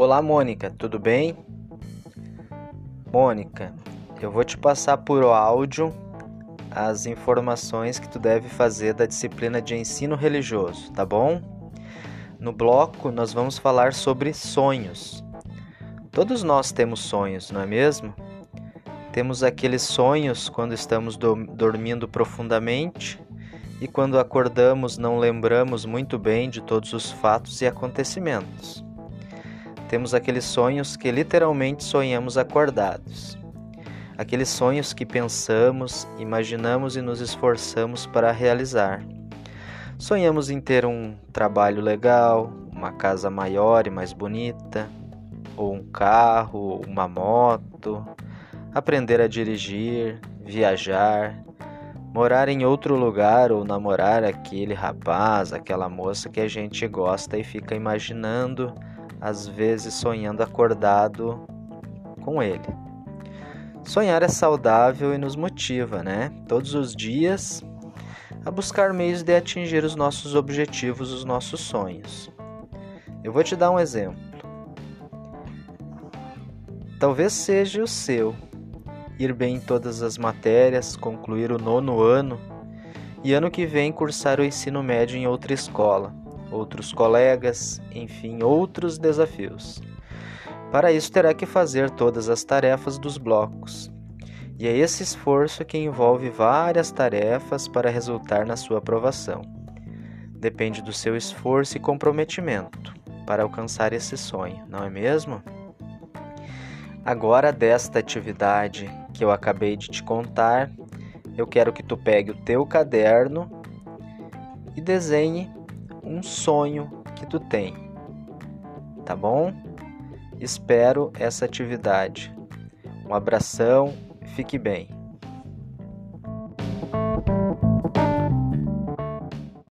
Olá, Mônica, tudo bem? Mônica, eu vou te passar por áudio as informações que tu deve fazer da disciplina de ensino religioso, tá bom? No bloco nós vamos falar sobre sonhos. Todos nós temos sonhos, não é mesmo? Temos aqueles sonhos quando estamos do dormindo profundamente e quando acordamos não lembramos muito bem de todos os fatos e acontecimentos. Temos aqueles sonhos que literalmente sonhamos acordados. Aqueles sonhos que pensamos, imaginamos e nos esforçamos para realizar. Sonhamos em ter um trabalho legal, uma casa maior e mais bonita, ou um carro, uma moto, aprender a dirigir, viajar, morar em outro lugar ou namorar aquele rapaz, aquela moça que a gente gosta e fica imaginando às vezes sonhando acordado com ele. Sonhar é saudável e nos motiva, né? Todos os dias a buscar meios de atingir os nossos objetivos, os nossos sonhos. Eu vou te dar um exemplo. Talvez seja o seu ir bem em todas as matérias, concluir o nono ano e ano que vem cursar o ensino médio em outra escola outros colegas, enfim, outros desafios. Para isso, terá que fazer todas as tarefas dos blocos. E é esse esforço que envolve várias tarefas para resultar na sua aprovação. Depende do seu esforço e comprometimento para alcançar esse sonho, não é mesmo? Agora, desta atividade que eu acabei de te contar, eu quero que tu pegue o teu caderno e desenhe um sonho que tu tem. Tá bom? Espero essa atividade. Um abração, fique bem.